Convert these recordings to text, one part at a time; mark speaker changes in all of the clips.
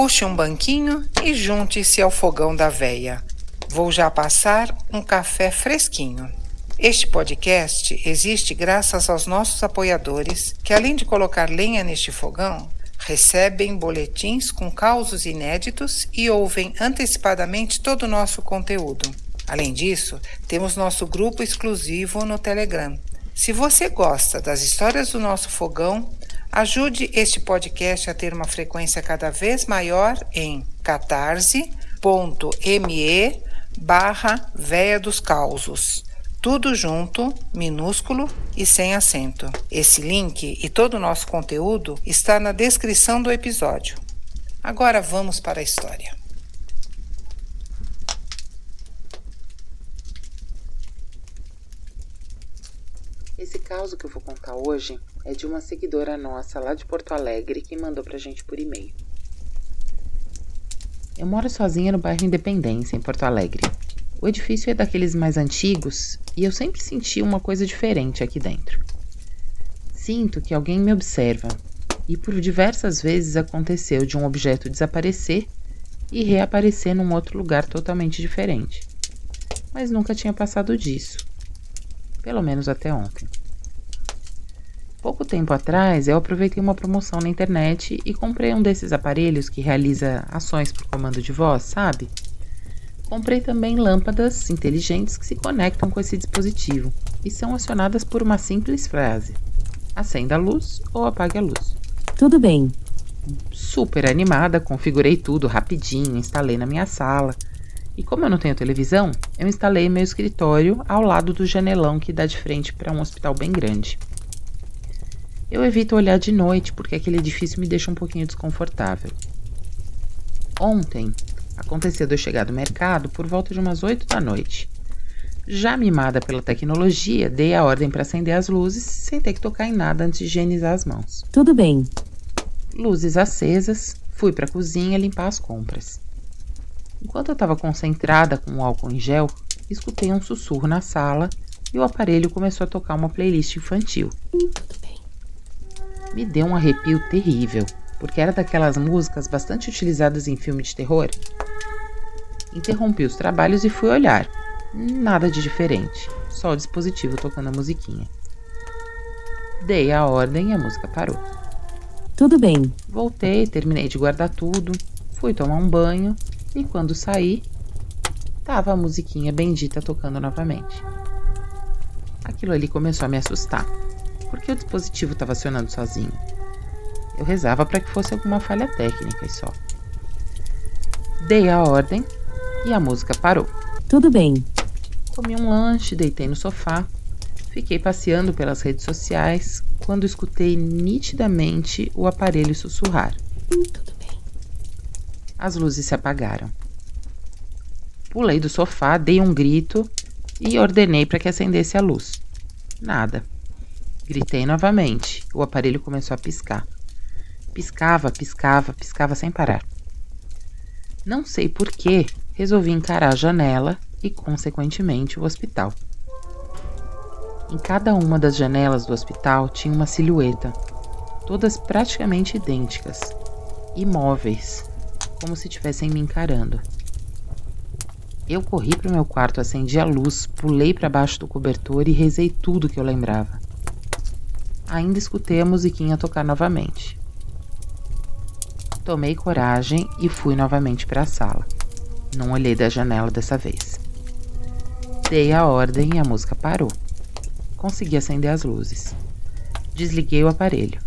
Speaker 1: Puxe um banquinho e junte-se ao fogão da veia. Vou já passar um café fresquinho. Este podcast existe graças aos nossos apoiadores, que além de colocar lenha neste fogão, recebem boletins com causos inéditos e ouvem antecipadamente todo o nosso conteúdo. Além disso, temos nosso grupo exclusivo no Telegram. Se você gosta das histórias do nosso fogão, ajude este podcast a ter uma frequência cada vez maior em catarse.me barra Véia dos Causos. Tudo junto, minúsculo e sem acento. Esse link e todo o nosso conteúdo está na descrição do episódio. Agora vamos para a história.
Speaker 2: Esse caso que eu vou contar hoje é de uma seguidora nossa lá de Porto Alegre que mandou pra gente por e-mail. Eu moro sozinha no bairro Independência, em Porto Alegre. O edifício é daqueles mais antigos e eu sempre senti uma coisa diferente aqui dentro. Sinto que alguém me observa e por diversas vezes aconteceu de um objeto desaparecer e reaparecer num outro lugar totalmente diferente. Mas nunca tinha passado disso. Pelo menos até ontem. Pouco tempo atrás, eu aproveitei uma promoção na internet e comprei um desses aparelhos que realiza ações por comando de voz, sabe? Comprei também lâmpadas inteligentes que se conectam com esse dispositivo e são acionadas por uma simples frase: acenda a luz ou apague a luz.
Speaker 3: Tudo bem.
Speaker 2: Super animada, configurei tudo rapidinho, instalei na minha sala. E como eu não tenho televisão, eu instalei meu escritório ao lado do janelão que dá de frente para um hospital bem grande. Eu evito olhar de noite porque aquele edifício me deixa um pouquinho desconfortável. Ontem, Aconteceu de eu chegar do mercado por volta de umas 8 da noite. Já mimada pela tecnologia, dei a ordem para acender as luzes sem ter que tocar em nada antes de higienizar as mãos.
Speaker 3: Tudo bem.
Speaker 2: Luzes acesas, fui para a cozinha limpar as compras. Enquanto eu estava concentrada com o álcool em gel, escutei um sussurro na sala e o aparelho começou a tocar uma playlist infantil. Me deu um arrepio terrível, porque era daquelas músicas bastante utilizadas em filme de terror Interrompi os trabalhos e fui olhar. Nada de diferente, só o dispositivo tocando a musiquinha. Dei a ordem e a música parou.
Speaker 3: Tudo bem.
Speaker 2: Voltei, terminei de guardar tudo, fui tomar um banho e quando saí, tava a musiquinha bendita tocando novamente. Aquilo ali começou a me assustar, porque o dispositivo estava acionando sozinho. Eu rezava para que fosse alguma falha técnica e só. Dei a ordem e a música parou.
Speaker 3: Tudo bem.
Speaker 2: Comi um lanche, deitei no sofá, fiquei passeando pelas redes sociais quando escutei nitidamente o aparelho sussurrar.
Speaker 3: Tudo bem.
Speaker 2: As luzes se apagaram. Pulei do sofá, dei um grito e ordenei para que acendesse a luz. Nada. Gritei novamente. O aparelho começou a piscar. Piscava, piscava, piscava sem parar. Não sei por que resolvi encarar a janela e, consequentemente, o hospital. Em cada uma das janelas do hospital tinha uma silhueta, todas praticamente idênticas, imóveis, como se estivessem me encarando. Eu corri para o meu quarto, acendi a luz, pulei para baixo do cobertor e rezei tudo que eu lembrava. Ainda escutei a musiquinha tocar novamente. Tomei coragem e fui novamente para a sala. Não olhei da janela dessa vez. Dei a ordem e a música parou. Consegui acender as luzes. Desliguei o aparelho.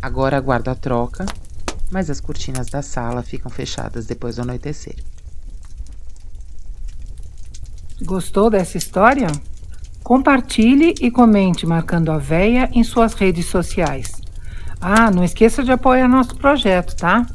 Speaker 2: Agora aguardo a troca, mas as cortinas da sala ficam fechadas depois do anoitecer.
Speaker 1: Gostou dessa história? Compartilhe e comente marcando a véia em suas redes sociais. Ah, não esqueça de apoiar nosso projeto, tá?